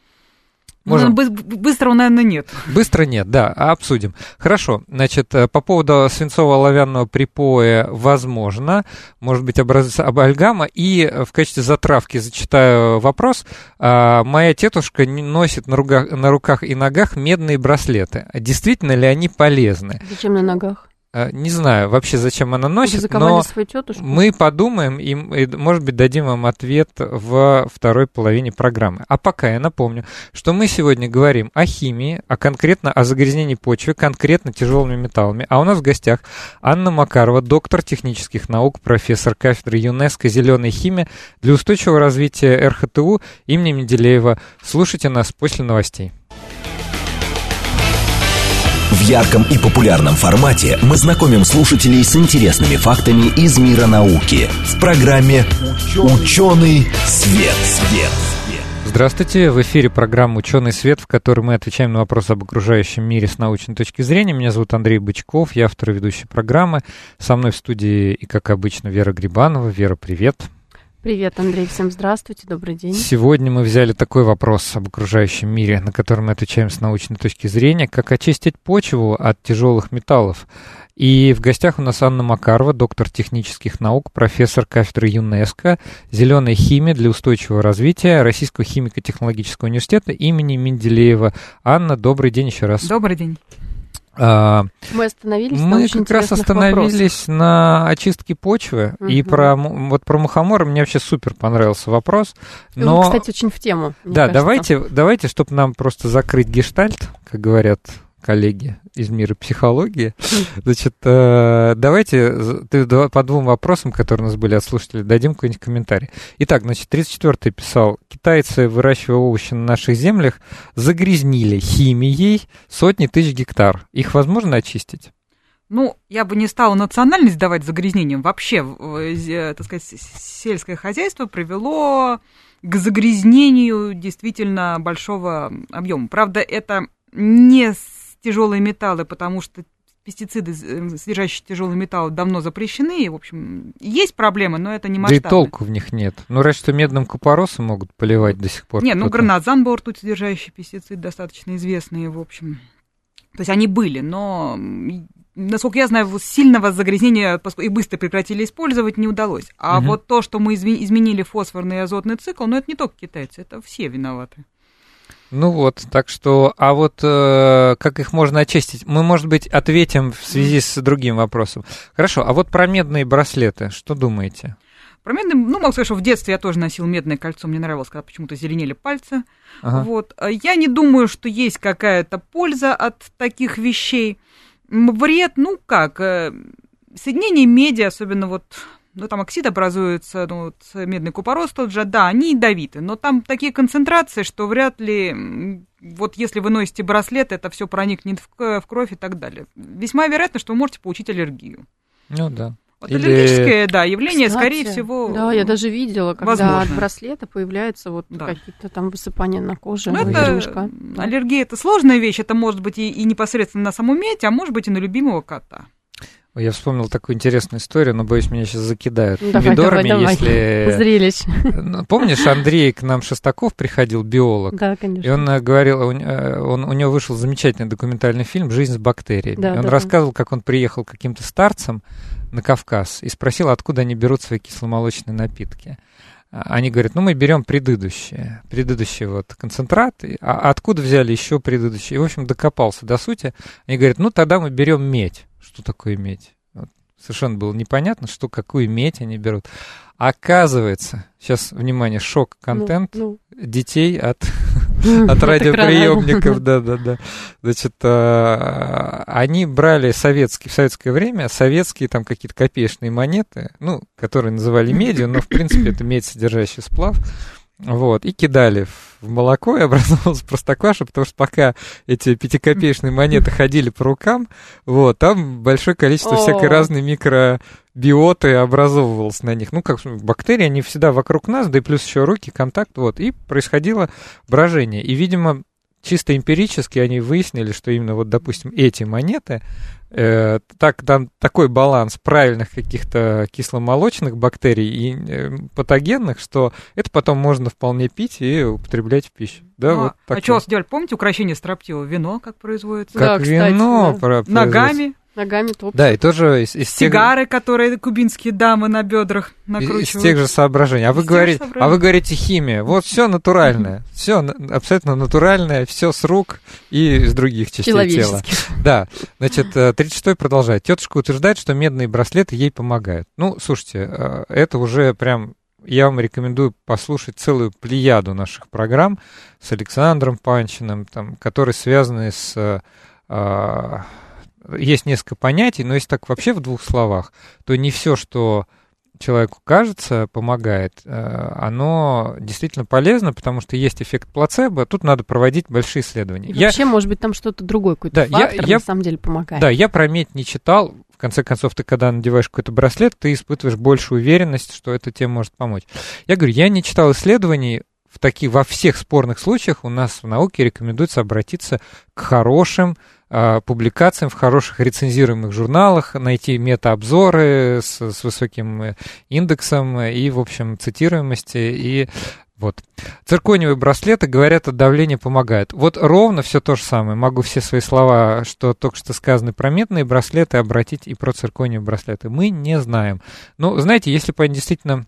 Ну, Можем. Ну, быстро, наверное, нет. Быстро нет, да, обсудим. Хорошо, значит, э, по поводу свинцово-оловянного припоя возможно, может быть, образуется абальгама. И э, в качестве затравки зачитаю вопрос. А, моя тетушка носит на, руках, на руках и ногах медные браслеты. Действительно ли они полезны? Зачем на ногах? Э, не знаю вообще, зачем она носит, но мы подумаем и, и, может быть, дадим вам ответ в второй половине программы. А пока я напомню, что мы сегодня говорим о химии, а конкретно о загрязнении почвы, конкретно тяжелыми металлами. А у нас в гостях Анна Макарова, доктор технических наук, профессор кафедры ЮНЕСКО «Зеленая химия» для устойчивого развития РХТУ имени Менделеева. Слушайте нас после новостей. В ярком и популярном формате мы знакомим слушателей с интересными фактами из мира науки в программе «Ученый свет». свет. Здравствуйте, в эфире программа «Ученый свет», в которой мы отвечаем на вопросы об окружающем мире с научной точки зрения. Меня зовут Андрей Бычков, я автор и ведущий программы. Со мной в студии и, как обычно, Вера Грибанова. Вера, привет. Привет, Андрей, всем здравствуйте, добрый день. Сегодня мы взяли такой вопрос об окружающем мире, на который мы отвечаем с научной точки зрения, как очистить почву от тяжелых металлов. И в гостях у нас Анна Макарова, доктор технических наук, профессор кафедры ЮНЕСКО, зеленая химия для устойчивого развития Российского химико-технологического университета имени Менделеева. Анна, добрый день еще раз. Добрый день. А, мы остановились Мы как раз остановились вопросах. на очистке почвы. Угу. И про, вот про мухомора мне вообще супер понравился вопрос. Но... Он, кстати, очень в тему. Да, кажется. давайте, давайте, чтобы нам просто закрыть гештальт, как говорят коллеги из мира психологии. Значит, э, давайте ты по двум вопросам, которые у нас были от слушателей, дадим какой-нибудь комментарий. Итак, значит, 34-й писал, китайцы, выращивая овощи на наших землях, загрязнили химией сотни тысяч гектар. Их возможно очистить? Ну, я бы не стала национальность давать загрязнением. Вообще, э, так сказать, сельское хозяйство привело к загрязнению действительно большого объема. Правда, это не тяжелые металлы, потому что пестициды, э, содержащие тяжелые металлы, давно запрещены. И, в общем, есть проблемы, но это не масштабно. Да и толку в них нет. Ну, разве что медным купоросом могут поливать до сих пор. Нет, ну, гранатзан был ртуть содержащий пестицид, достаточно известные, в общем. То есть они были, но, насколько я знаю, сильного загрязнения и быстро прекратили использовать не удалось. А угу. вот то, что мы изменили фосфорный и азотный цикл, ну, это не только китайцы, это все виноваты. Ну вот, так что, а вот э, как их можно очистить? Мы, может быть, ответим в связи с другим вопросом. Хорошо, а вот про медные браслеты, что думаете? Про медные, ну, могу сказать, что в детстве я тоже носил медное кольцо, мне нравилось, когда почему-то зеленели пальцы. Ага. Вот. Я не думаю, что есть какая-то польза от таких вещей. Вред, ну как, э, соединение меди, особенно вот ну, там оксид образуется, ну, вот медный купорос тот же, да, они ядовиты, но там такие концентрации, что вряд ли, вот если вы носите браслет, это все проникнет в, в кровь и так далее. Весьма вероятно, что вы можете получить аллергию. Ну да. Вот Или... аллергическое, да, явление, Кстати, скорее всего. Да, я даже видела, когда возможно. от браслета появляются вот да. какие-то там высыпания на коже. Ну, это, аллергия это сложная вещь, это может быть и, и непосредственно на саму медь, а может быть и на любимого кота. Я вспомнил такую интересную историю, но боюсь, меня сейчас закидают давай, помидорами, давай, давай. если... [laughs] Зрелищ. Ну, помнишь, Андрей к нам Шестаков приходил, биолог? Да, конечно. И он э, говорил, он, э, он, у него вышел замечательный документальный фильм «Жизнь с бактериями». Да, и он да, рассказывал, как он приехал к каким-то старцам на Кавказ и спросил, откуда они берут свои кисломолочные напитки. А, они говорят, ну мы берем предыдущие, предыдущие вот концентраты, а откуда взяли еще предыдущие? И, в общем, докопался до сути. Они говорят, ну тогда мы берем медь что такое медь. Вот. Совершенно было непонятно, что какую медь они берут. Оказывается, сейчас, внимание, шок-контент ну, ну. детей от, [laughs] от радиоприемников, [laughs] да-да-да. Значит, а, они брали советские, в советское время советские там какие-то копеечные монеты, ну, которые называли медью, но, в принципе, это медь, содержащий сплав, вот, и кидали в молоко, и образовалась [laughs] простокваша, потому что пока эти пятикопеечные монеты ходили по рукам, вот, там большое количество всякой разной микробиоты образовывалось на них. Ну, как бактерии, они всегда вокруг нас, да и плюс еще руки, контакт, вот, и происходило брожение. И, видимо, чисто эмпирически они выяснили, что именно вот, допустим, эти монеты, э, так, там такой баланс правильных каких-то кисломолочных бактерий и э, патогенных, что это потом можно вполне пить и употреблять в пищу. Да, ну, вот а что сделали? Помните украшение строптивого? Вино как производится? Как да, вино кстати, да. Ногами Ногами топ. Да, и тоже из, из Сигары, тех... которые кубинские дамы на бедрах накручивают. Из тех же соображений. А вы, говорите, а вы говорите химия. Вот все натуральное. Все абсолютно натуральное, все с рук и из других частей тела. Да. Значит, 36-й э, продолжает. Тетушка утверждает, что медные браслеты ей помогают. Ну, слушайте, э, это уже прям я вам рекомендую послушать целую плеяду наших программ с Александром Панчиным, там, которые связаны с э, есть несколько понятий, но если так вообще в двух словах, то не все, что человеку кажется, помогает, э, оно действительно полезно, потому что есть эффект плацебо, тут надо проводить большие исследования. И вообще, я, может быть, там что-то другое, какой-то да, фактор я, на самом деле помогает. Да, я про медь не читал. В конце концов, ты когда надеваешь какой-то браслет, ты испытываешь большую уверенность, что это тебе может помочь. Я говорю, я не читал исследований, в таких, во всех спорных случаях у нас в науке рекомендуется обратиться к хорошим а, публикациям в хороших рецензируемых журналах, найти метаобзоры с, с высоким э, индексом и, в общем, цитируемости. И Вот. Циркониевые браслеты, говорят, от давления помогают. Вот ровно все то же самое. Могу все свои слова, что только что сказаны про медные браслеты, обратить и про циркониевые браслеты. Мы не знаем. Но, знаете, если бы они действительно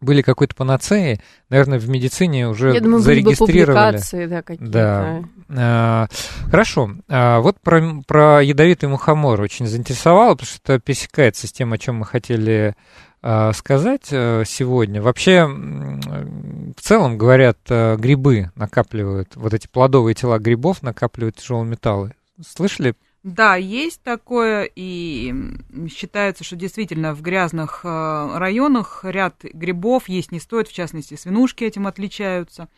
были какой-то панацеи, наверное, в медицине уже Я думаю, зарегистрировали. Были бы да, какие-то. Да. А, хорошо. А, вот про, про ядовитый мухомор очень заинтересовало, потому что это пересекается с тем, о чем мы хотели а, сказать а, сегодня. Вообще, в целом, говорят, а, грибы накапливают, вот эти плодовые тела грибов накапливают тяжелые металлы. Слышали да, есть такое, и считается, что действительно в грязных э, районах ряд грибов есть не стоит, в частности, свинушки этим отличаются.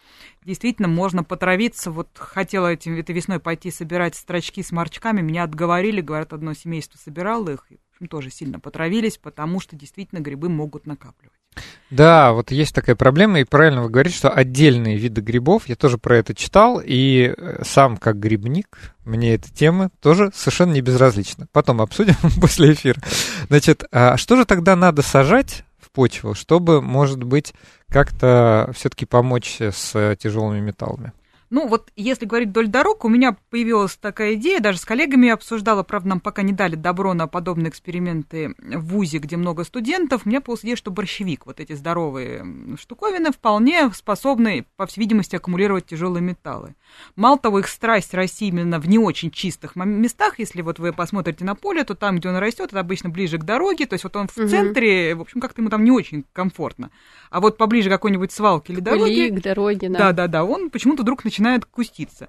Действительно, можно потравиться. Вот хотела этим, этой весной пойти собирать строчки с морчками, меня отговорили, говорят, одно семейство собирало их, тоже сильно потравились, потому что действительно грибы могут накапливать. Да, вот есть такая проблема, и правильно вы говорите, что отдельные виды грибов, я тоже про это читал, и э, сам как грибник, мне эта тема тоже совершенно не безразлична. Потом обсудим [laughs] после эфира. Значит, а что же тогда надо сажать в почву, чтобы, может быть, как-то все-таки помочь с тяжелыми металлами? Ну, вот если говорить вдоль дорог, у меня появилась такая идея, даже с коллегами я обсуждала, правда, нам пока не дали добро на подобные эксперименты в ВУЗе, где много студентов. У меня появилась идея, что борщевик, вот эти здоровые штуковины, вполне способны, по всей видимости, аккумулировать тяжелые металлы. Мало того, их страсть расти именно в не очень чистых местах. Если вот вы посмотрите на поле, то там, где он растет, это обычно ближе к дороге, то есть вот он в угу. центре, в общем, как-то ему там не очень комфортно. А вот поближе к какой-нибудь свалке или дороге... К дороге, да. Да-да-да, он почему-то вдруг начинает начинает куститься.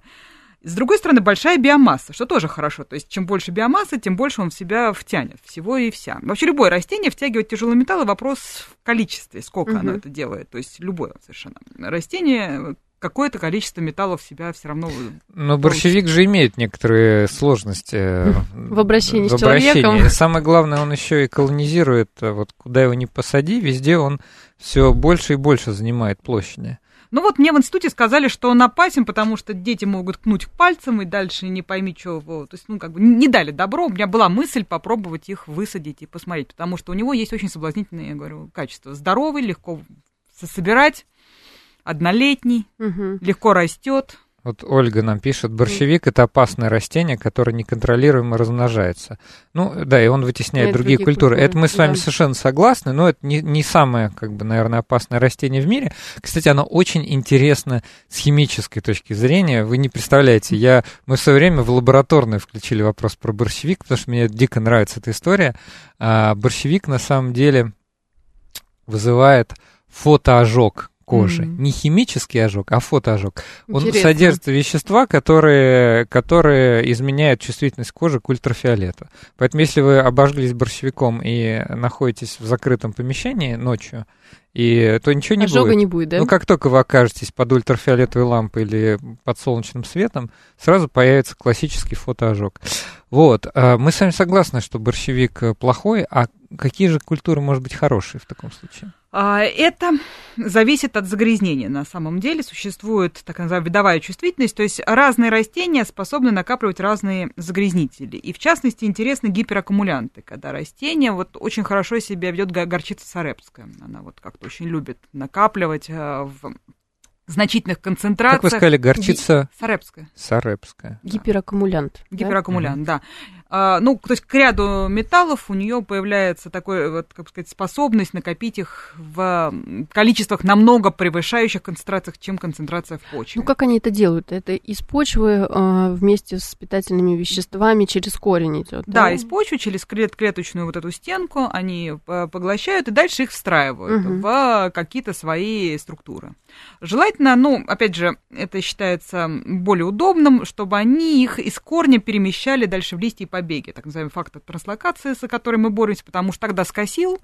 С другой стороны, большая биомасса, что тоже хорошо. То есть, чем больше биомассы, тем больше он в себя втянет, всего и вся. Вообще, любое растение втягивает тяжелые металлы, вопрос в количестве, сколько угу. оно это делает. То есть, любое совершенно растение какое-то количество металлов в себя все равно... Но борщевик же имеет некоторые сложности в обращении в с обращении. человеком. Самое главное, он еще и колонизирует, вот куда его не посади, везде он все больше и больше занимает площади. Ну вот мне в институте сказали, что он опасен, потому что дети могут ткнуть пальцем и дальше не пойми, что. То есть, ну, как бы не дали добро. У меня была мысль попробовать их высадить и посмотреть, потому что у него есть очень соблазнительные, я говорю, качества. Здоровый, легко собирать, однолетний, угу. легко растет. Вот Ольга нам пишет, борщевик это опасное растение, которое неконтролируемо размножается. Ну да, и он вытесняет другие, другие культуры. культуры. Это мы с вами да. совершенно согласны, но это не, не самое, как бы, наверное, опасное растение в мире. Кстати, оно очень интересно с химической точки зрения. Вы не представляете, я, мы в свое время в лабораторную включили вопрос про борщевик, потому что мне дико нравится эта история. А борщевик на самом деле вызывает фотоожог кожи. Mm-hmm. Не химический ожог, а фотоожог. Он содержит вещества, которые, которые изменяют чувствительность кожи к ультрафиолету. Поэтому если вы обожглись борщевиком и находитесь в закрытом помещении ночью, и то ничего не Ожога будет. не будет, да? Ну, как только вы окажетесь под ультрафиолетовой лампой или под солнечным светом, сразу появится классический фотоожог. Вот. А мы с вами согласны, что борщевик плохой, а какие же культуры, может быть, хорошие в таком случае? А, это зависит от загрязнения на самом деле. Существует так называемая видовая чувствительность, то есть разные растения способны накапливать разные загрязнители. И в частности интересны гипераккумулянты, когда растение вот очень хорошо себя ведет горчица сарепская. Она вот как-то очень любит накапливать э, в значительных концентрациях. Как вы сказали, горчица? Сарепская. Сарепская. Гипераккумулянт. Гипераккумулянт, да. да. А, ну, то есть к ряду металлов у нее появляется такой, вот, как сказать, способность накопить их в количествах намного превышающих концентрациях, чем концентрация в почве. Ну, как они это делают? Это из почвы э, вместе с питательными веществами через корень идет. Да, да из почвы через клет клеточную вот эту стенку они поглощают и дальше их встраивают угу. в какие-то свои структуры. Желательно, ну, опять же, это считается более удобным, чтобы они их из корня перемещали дальше в листья и побеги, так называемый фактор транслокации, с которой мы боремся, потому что тогда скосил,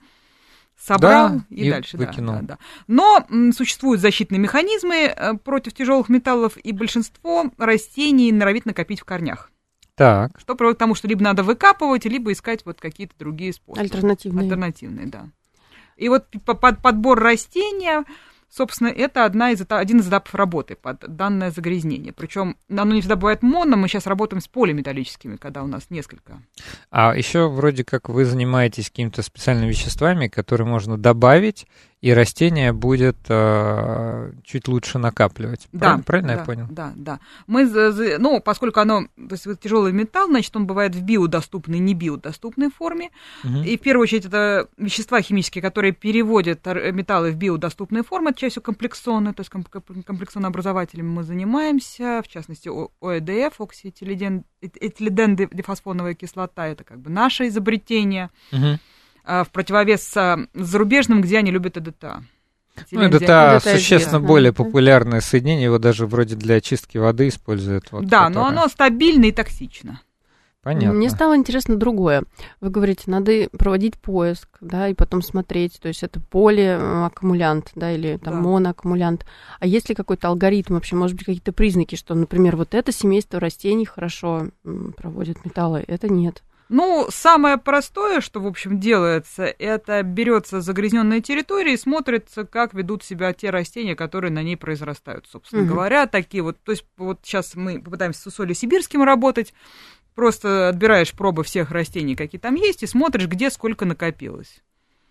собрал да, и, и дальше. Выкинул. Да, да, да. Но м, существуют защитные механизмы э, против тяжелых металлов, и большинство растений норовит накопить в корнях. Так. Что приводит к тому, что либо надо выкапывать, либо искать вот какие-то другие способы. Альтернативные. Альтернативные, да. И вот под подбор растения Собственно, это одна из, один из этапов работы под данное загрязнение. Причем оно не всегда бывает моно, мы сейчас работаем с полиметаллическими, когда у нас несколько. А еще вроде как вы занимаетесь какими-то специальными веществами, которые можно добавить и растение будет э, чуть лучше накапливать. Да, правильно, правильно да, я понял? Да, да. Мы, ну, поскольку оно, то есть тяжелый металл, значит, он бывает в биодоступной, не биодоступной форме. Угу. И в первую очередь это вещества химические, которые переводят металлы в биодоступные формы, это частью комплексоны, то есть комплексонообразователями мы занимаемся, в частности, ОЭДФ, оксиэтилиден-дифосфоновая кислота, это как бы наше изобретение. Угу в противовес зарубежным, где они любят ЭДТА. Ну, это существенно известно. более популярное соединение, его даже вроде для очистки воды используют. Вот, да, которое... но оно стабильно и токсично. Понятно. Мне стало интересно другое. Вы говорите, надо проводить поиск, да, и потом смотреть, то есть это полиаккумулянт, да, или там да. моноаккумулянт. А есть ли какой-то алгоритм вообще, может быть, какие-то признаки, что, например, вот это семейство растений хорошо проводит металлы, это нет? Ну, самое простое, что, в общем, делается, это берется загрязненная территория и смотрится, как ведут себя те растения, которые на ней произрастают, собственно угу. говоря. Такие вот, то есть вот сейчас мы попытаемся с усолью сибирским работать, просто отбираешь пробы всех растений, какие там есть, и смотришь, где сколько накопилось.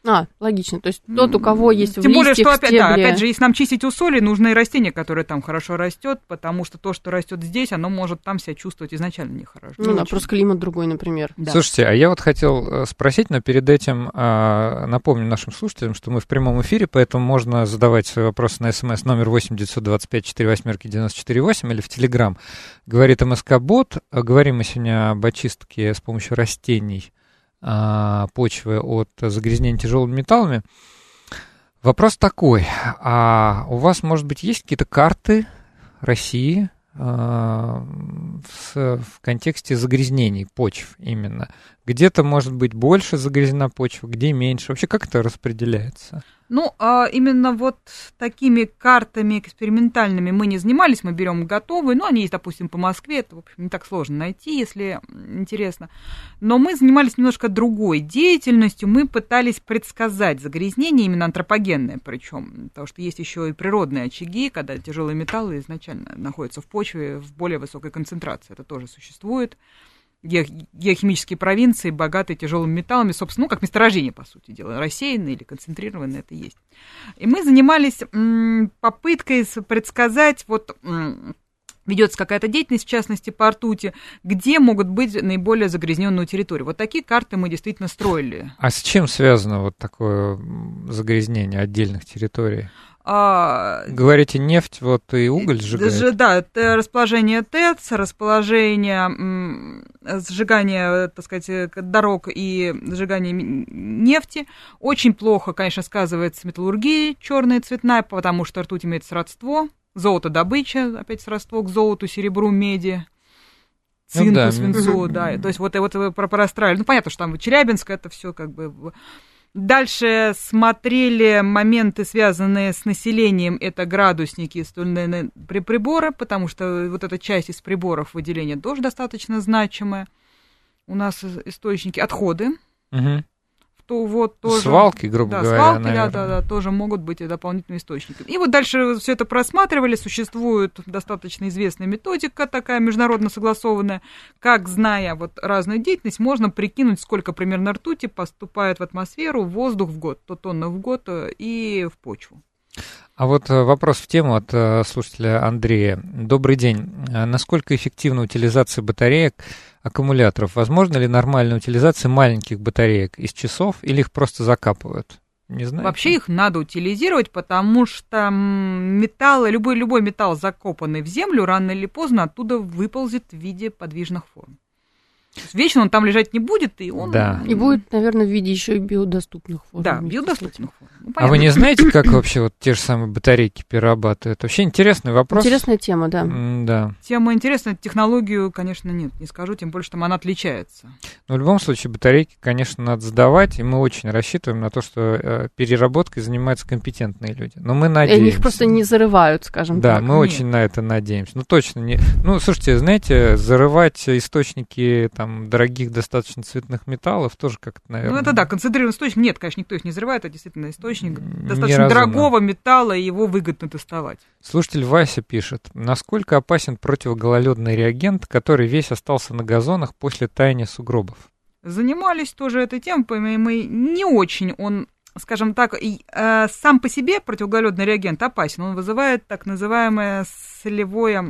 А, логично. То есть тот, у кого есть Тем в более, что опять, да, опять же, если нам чистить у соли, нужно и растение, которое там хорошо растет, потому что то, что растет здесь, оно может там себя чувствовать изначально нехорошо. Ну не да, очень. просто климат другой, например. Да. Слушайте, а я вот хотел э, спросить, но перед этим а, напомню нашим слушателям, что мы в прямом эфире, поэтому можно задавать свои вопросы на смс номер 8 925 4 восьмерки 94 8 или в Телеграм. Говорит МСК-бот. Говорим мы сегодня об очистке с помощью растений почвы от загрязнения тяжелыми металлами. Вопрос такой, а у вас, может быть, есть какие-то карты России а, в контексте загрязнений почв именно? Где-то, может быть, больше загрязнена почва, где меньше? Вообще, как это распределяется? Ну, а именно вот такими картами экспериментальными мы не занимались, мы берем готовые, ну, они есть, допустим, по Москве, это, в общем, не так сложно найти, если интересно. Но мы занимались немножко другой деятельностью, мы пытались предсказать загрязнение, именно антропогенное причем, потому что есть еще и природные очаги, когда тяжелые металлы изначально находятся в почве в более высокой концентрации, это тоже существует геохимические провинции, богатые тяжелыми металлами, собственно, ну, как месторождение, по сути дела, рассеянные или концентрированные, это есть. И мы занимались попыткой предсказать, вот ведется какая-то деятельность, в частности, по ртути, где могут быть наиболее загрязненную территорию. Вот такие карты мы действительно строили. А с чем связано вот такое загрязнение отдельных территорий? А, Говорите, нефть вот и уголь сжигает? Да, расположение ТЭЦ, расположение сжигания, так сказать, дорог и сжигание нефти. Очень плохо, конечно, сказывается металлургия черная цветная, потому что ртуть имеет сродство. Золотодобыча, опять сродство к золоту, серебру, меди цинку, ну, да. свинцу, да. То есть вот, вот про простраивали. Ну, понятно, что там Челябинск, это все как бы Дальше смотрели моменты, связанные с населением, это градусники и стольные приборы, потому что вот эта часть из приборов выделения тоже достаточно значимая. У нас источники отходы. Угу то вот тоже... Свалки, грубо да, говоря, свалки, наверное. да, да, да, тоже могут быть и дополнительным источником. И вот дальше все это просматривали, существует достаточно известная методика такая международно согласованная, как, зная вот разную деятельность, можно прикинуть, сколько примерно ртути поступает в атмосферу, в воздух в год, то тонны в год э, и в почву. А вот э, вопрос в тему от э, слушателя Андрея. Добрый день. Насколько эффективна утилизация батареек аккумуляторов. Возможно ли нормальная утилизация маленьких батареек из часов или их просто закапывают? Не знаю. Вообще их надо утилизировать, потому что металл, любой, любой металл, закопанный в землю, рано или поздно оттуда выползет в виде подвижных форм. Вечно он там лежать не будет, и он... Да. И будет, наверное, в виде еще и биодоступных форм. Да, биодоступных форм. Ну, а вы не знаете, как вообще вот те же самые батарейки перерабатывают? Вообще интересный вопрос. Интересная тема, да. Да. Тема интересная, технологию, конечно, нет, не скажу, тем более, что она отличается. Но в любом случае батарейки, конечно, надо сдавать, и мы очень рассчитываем на то, что э, переработкой занимаются компетентные люди. Но мы надеемся. И их просто не зарывают, скажем да, так. Да, мы нет. очень на это надеемся. Ну, точно не... Ну, слушайте, знаете, зарывать источники там там дорогих достаточно цветных металлов тоже как-то, наверное... Ну, это да, концентрированный источник. Нет, конечно, никто их не взрывает, это действительно источник достаточно дорогого металла, и его выгодно доставать. Слушатель Вася пишет, насколько опасен противогололедный реагент, который весь остался на газонах после таяния сугробов? Занимались тоже этой темой, мы не очень он скажем так, э, сам по себе противоуглеродный реагент опасен. Он вызывает так называемое солевое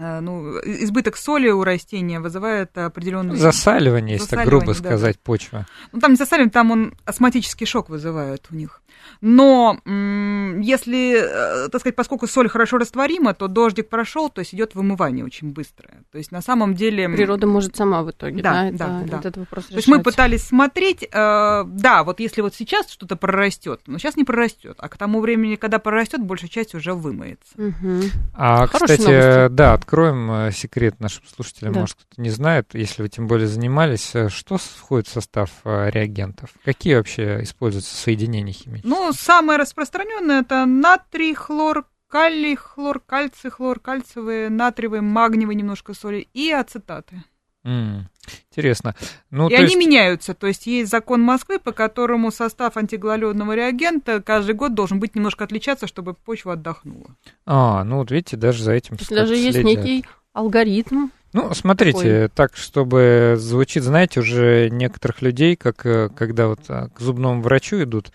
ну, избыток соли у растения вызывает определенный... Засаливание, если так грубо да. сказать, почва. Ну, там не засаливание, там он астматический шок вызывает у них. Но если, э, так сказать, поскольку соль хорошо растворима, то дождик прошел, то есть идет вымывание очень быстрое. То есть на самом деле... Природа может сама в итоге, да, да, да, это, да. этот вопрос То есть мы пытались смотреть, э, да, вот если вот сейчас что-то прорастет, но сейчас не прорастет, а к тому времени, когда прорастет, большая часть уже вымоется. Угу. А, Хорошие кстати, новости. да, откроем э, секрет нашим слушателям, да. может, кто-то не знает, если вы тем более занимались, э, что входит в состав реагентов? Какие вообще используются соединения химические? Ну, самое распространенное это натрий, хлор, калий, хлор, кальций, хлор, кальциевые, натриевые, магниевые немножко соли и ацетаты. Mm, интересно. Ну, и они есть... меняются. То есть есть закон Москвы, по которому состав антигололедного реагента каждый год должен быть немножко отличаться, чтобы почва отдохнула. А, ну вот видите, даже за этим Даже есть следят. некий алгоритм. Ну, смотрите, такой. так, чтобы звучит, знаете, уже некоторых людей, как э, когда вот а, к зубному врачу идут,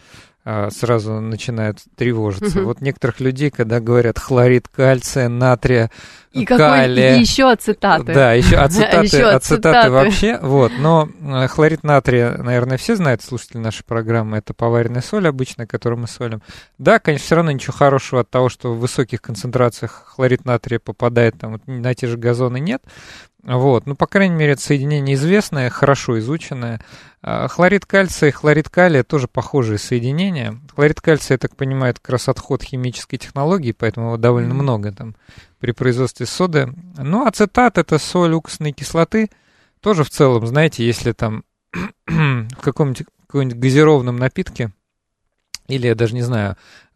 сразу начинают тревожиться. Угу. Вот некоторых людей, когда говорят хлорид кальция, натрия, и калия... И еще ацетаты. Да, еще [laughs] ацетаты, еще ацетаты, ацетаты вообще. Вот, но э, хлорид натрия, наверное, все знают, слушатели нашей программы, это поваренная соль обычная, которую мы солим. Да, конечно, все равно ничего хорошего от того, что в высоких концентрациях хлорид натрия попадает там на те же газоны нет. Вот, ну, по крайней мере, это соединение известное, хорошо изученное. А, хлорид кальция и хлорид калия тоже похожие соединения. Хлорид кальция, я так понимаю, это как раз отход химической технологии, поэтому его довольно mm-hmm. много там при производстве соды. Ну, ацетат — это соль уксусной кислоты. Тоже в целом, знаете, если там [clears throat] в каком-нибудь каком-нибудь газированном напитке или, я даже не знаю,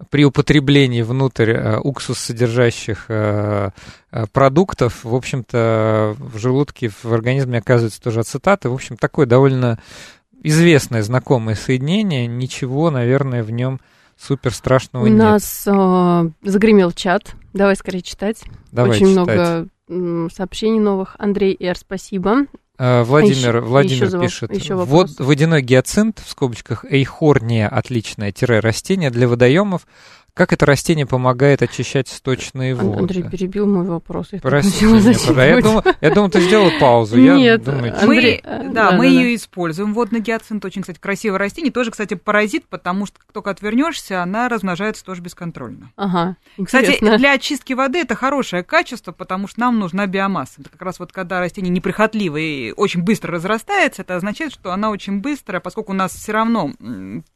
при употреблении внутрь э, уксус содержащих э, э, продуктов, в общем-то, в желудке, в организме оказывается тоже ацетаты. В общем, такое довольно известное, знакомое соединение. Ничего, наверное, в нем супер страшного нет. У нас э, загремел чат. Давай скорее читать. Давай Очень читать. много сообщений новых. Андрей Р, спасибо. А, Владимир, еще, Владимир еще пишет, еще вот водяной гиацинт, в скобочках, эйхорния, отличное, тире, растение для водоемов, как это растение помогает очищать сточные воды? Андрей перебил мой вопрос. Я Простите меня, я думал, я думал, ты сделал паузу. Нет, я думаю, Андрей, мы, да, да, мы да, ее да. используем. Водный гиацинт очень, кстати, красивое растение. Тоже, кстати, паразит, потому что как только отвернешься, она размножается тоже бесконтрольно. Ага, интересно. Кстати, для очистки воды это хорошее качество, потому что нам нужна биомасса. Это как раз вот когда растение неприхотливое и очень быстро разрастается, это означает, что она очень быстрая, поскольку у нас все равно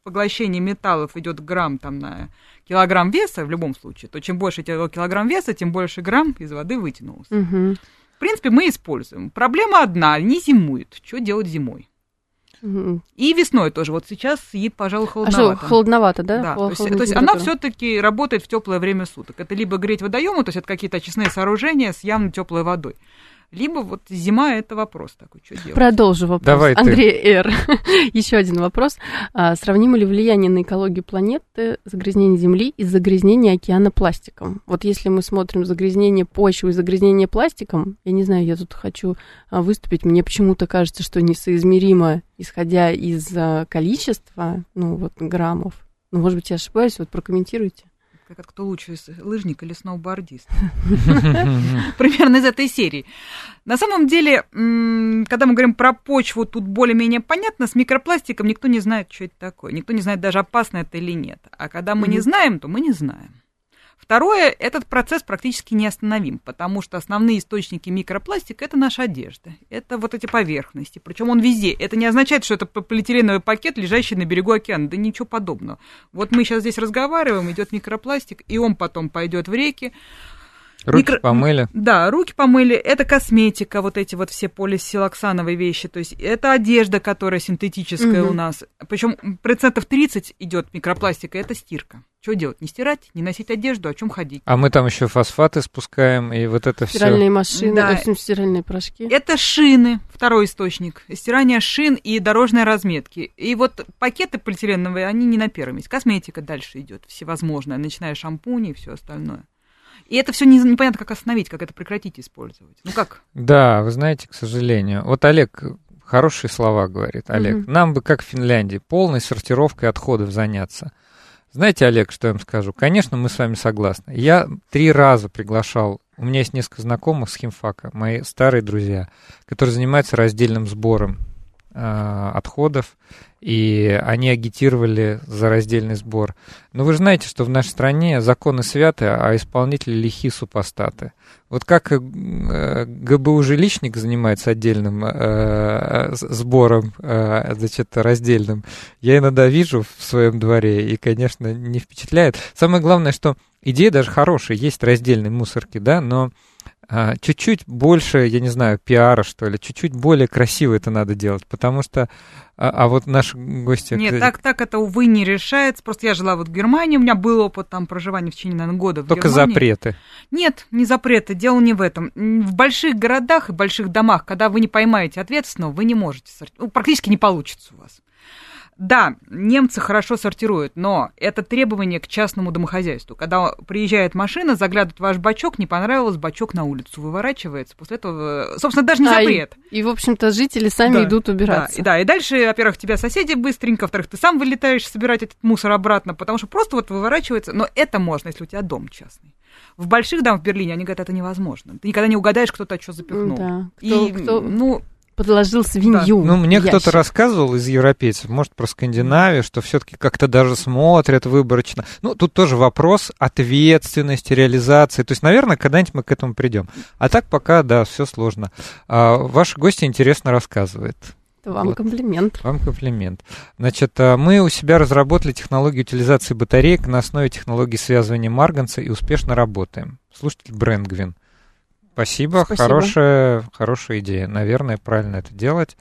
поглощение металлов идет грамм там на килограмм веса в любом случае, то чем больше килограмм веса, тем больше грамм из воды вытянулось. Угу. В принципе, мы используем. Проблема одна, они зимуют. Что делать зимой? Угу. И весной тоже. Вот сейчас съед, пожалуй, холодновато. А что, холодновато, да? Да, то есть, то есть она все-таки работает в теплое время суток. Это либо греть водоемы, то есть это какие-то очистные сооружения с явно теплой водой. Либо вот зима это вопрос такой, что делать. Продолжу вопрос. Давай Андрей ты. Р. [laughs] Еще один вопрос. А, сравнимо ли влияние на экологию планеты загрязнения Земли и загрязнения океана пластиком? Вот если мы смотрим загрязнение почвы и загрязнение пластиком, я не знаю, я тут хочу а, выступить, мне почему-то кажется, что несоизмеримо, исходя из а, количества, ну вот граммов. Ну, может быть, я ошибаюсь, вот прокомментируйте как кто лучше, лыжник или сноубордист. [laughs] [laughs] Примерно из этой серии. На самом деле, когда мы говорим про почву, тут более-менее понятно, с микропластиком никто не знает, что это такое. Никто не знает даже, опасно это или нет. А когда мы не знаем, то мы не знаем. Второе, этот процесс практически неостановим, потому что основные источники микропластика – это наша одежда, это вот эти поверхности, причем он везде. Это не означает, что это полиэтиленовый пакет, лежащий на берегу океана, да ничего подобного. Вот мы сейчас здесь разговариваем, идет микропластик, и он потом пойдет в реки, Руки Микро... помыли. Да, руки помыли. Это косметика, вот эти вот все полисилоксановые вещи. То есть это одежда, которая синтетическая угу. у нас. Причем процентов 30 идет микропластика, это стирка. Что делать? Не стирать, не носить одежду, о чем ходить? А мы там еще фосфаты спускаем, и вот это все. Стиральные машины, да. общем, стиральные порошки. Это шины, второй источник. Стирание шин и дорожной разметки. И вот пакеты полиэтиленовые, они не на первом месте. Косметика дальше идет, всевозможная, начиная шампуни и все остальное. И это все непонятно, как остановить, как это прекратить использовать. Ну как? Да, вы знаете, к сожалению. Вот Олег хорошие слова, говорит Олег. Mm-hmm. Нам бы, как в Финляндии, полной сортировкой отходов заняться. Знаете, Олег, что я вам скажу? Конечно, мы с вами согласны. Я три раза приглашал, у меня есть несколько знакомых с химфака, мои старые друзья, которые занимаются раздельным сбором э, отходов и они агитировали за раздельный сбор. Но вы же знаете, что в нашей стране законы святы, а исполнители лихи супостаты. Вот как э, ГБУ жилищник занимается отдельным э, сбором, э, значит, раздельным, я иногда вижу в своем дворе и, конечно, не впечатляет. Самое главное, что идея даже хорошая, есть раздельные мусорки, да, но чуть-чуть больше, я не знаю, пиара, что ли, чуть-чуть более красиво это надо делать, потому что, а, а вот наши гости... Нет, так, так это, увы, не решается, просто я жила вот в Германии, у меня был опыт там проживания в течение, наверное, года в Только Германии. запреты. Нет, не запреты, дело не в этом. В больших городах и больших домах, когда вы не поймаете ответственного, вы не можете, ну, практически не получится у вас. Да, немцы хорошо сортируют, но это требование к частному домохозяйству. Когда приезжает машина, заглядывает в ваш бачок, не понравилось, бачок на улицу выворачивается. После этого, собственно, даже не запрет. А, и, и, в общем-то, жители сами да, идут убираться. Да, и, да, и дальше, во-первых, тебя соседи быстренько, во-вторых, ты сам вылетаешь собирать этот мусор обратно, потому что просто вот выворачивается. Но это можно, если у тебя дом частный. В больших домах в Берлине они говорят, это невозможно. Ты никогда не угадаешь, кто-то что запихнул. Да. Кто, и, кто... ну, подложил свинью. Да. Ну, мне кто-то рассказывал из европейцев, может, про Скандинавию, что все-таки как-то даже смотрят выборочно. Ну, тут тоже вопрос ответственности, реализации. То есть, наверное, когда-нибудь мы к этому придем. А так пока, да, все сложно. А, ваши гости интересно рассказывают. Вам вот. комплимент. Вам комплимент. Значит, а, мы у себя разработали технологию утилизации батареек на основе технологии связывания марганца и успешно работаем. Слушатель Брэнгвин. Спасибо, Спасибо. Хорошая, хорошая идея. Наверное, правильно это делать.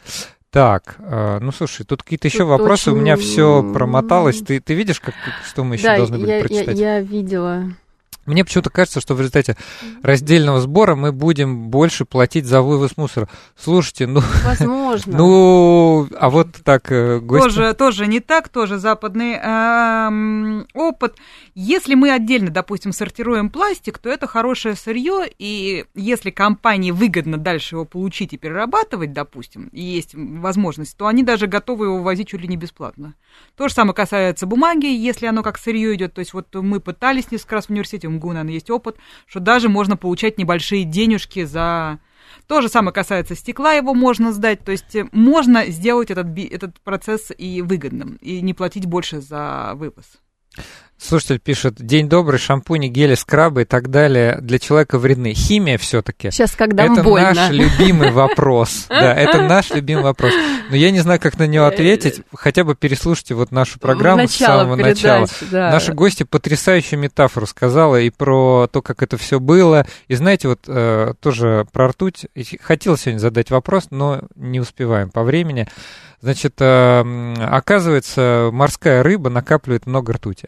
Так, э, ну слушай, тут какие-то еще вопросы. Очень... У меня все промоталось. Ты, ты видишь, как, что мы еще да, должны были я, прочитать? Я, я видела. Мне почему-то кажется, что в результате раздельного сбора мы будем больше платить за вывоз мусора. Слушайте, ну... [laughs] Возможно. Ну, а вот так э, гости... Тоже, тоже не так, тоже западный эм, опыт. Если мы отдельно, допустим, сортируем пластик, то это хорошее сырье, и если компании выгодно дальше его получить и перерабатывать, допустим, и есть возможность, то они даже готовы его возить чуть ли не бесплатно. То же самое касается бумаги, если оно как сырье идет. То есть вот мы пытались несколько раз в университете, МГУ, наверное, есть опыт, что даже можно получать небольшие денежки за... То же самое касается стекла, его можно сдать. То есть можно сделать этот, этот процесс и выгодным, и не платить больше за вывоз. Слушатель пишет, день добрый, шампуни, гели, скрабы и так далее для человека вредны. Химия все-таки. Сейчас, когда Это больно. наш любимый вопрос. [laughs] Да, это наш любимый вопрос. Но я не знаю, как на него ответить. Хотя бы переслушайте вот нашу программу с самого начала. Наши гости потрясающую метафору сказала и про то, как это все было. И знаете, вот э, тоже про ртуть. Хотел сегодня задать вопрос, но не успеваем по времени. Значит, э, оказывается, морская рыба накапливает много ртути.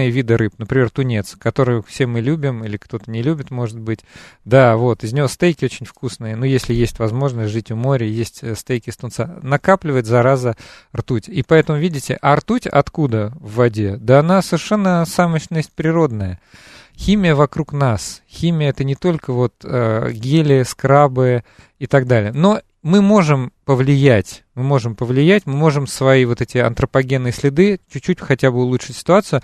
Отдельные виды рыб, например, тунец, который все мы любим, или кто-то не любит, может быть. Да, вот, из него стейки очень вкусные. Ну, если есть возможность жить у моря, есть э, стейки из тунца. Накапливает, зараза, ртуть. И поэтому, видите, а ртуть откуда в воде? Да она совершенно самочность природная. Химия вокруг нас. Химия это не только вот э, гели, скрабы и так далее. Но мы можем повлиять, мы можем повлиять, мы можем свои вот эти антропогенные следы чуть-чуть хотя бы улучшить ситуацию.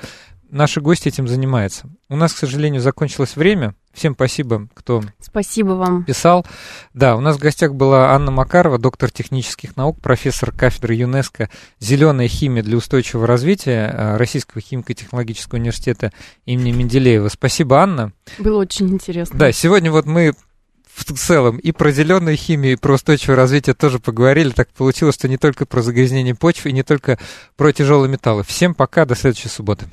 Наши гости этим занимаются. У нас, к сожалению, закончилось время. Всем спасибо, кто спасибо вам. писал. Да, у нас в гостях была Анна Макарова, доктор технических наук, профессор кафедры ЮНЕСКО «Зеленая химия для устойчивого развития» э, Российского химико-технологического университета имени Менделеева. Спасибо, Анна. Было очень интересно. Да, сегодня вот мы в целом и про зеленую химию, и про устойчивое развитие тоже поговорили. Так получилось, что не только про загрязнение почвы, и не только про тяжелые металлы. Всем пока, до следующей субботы.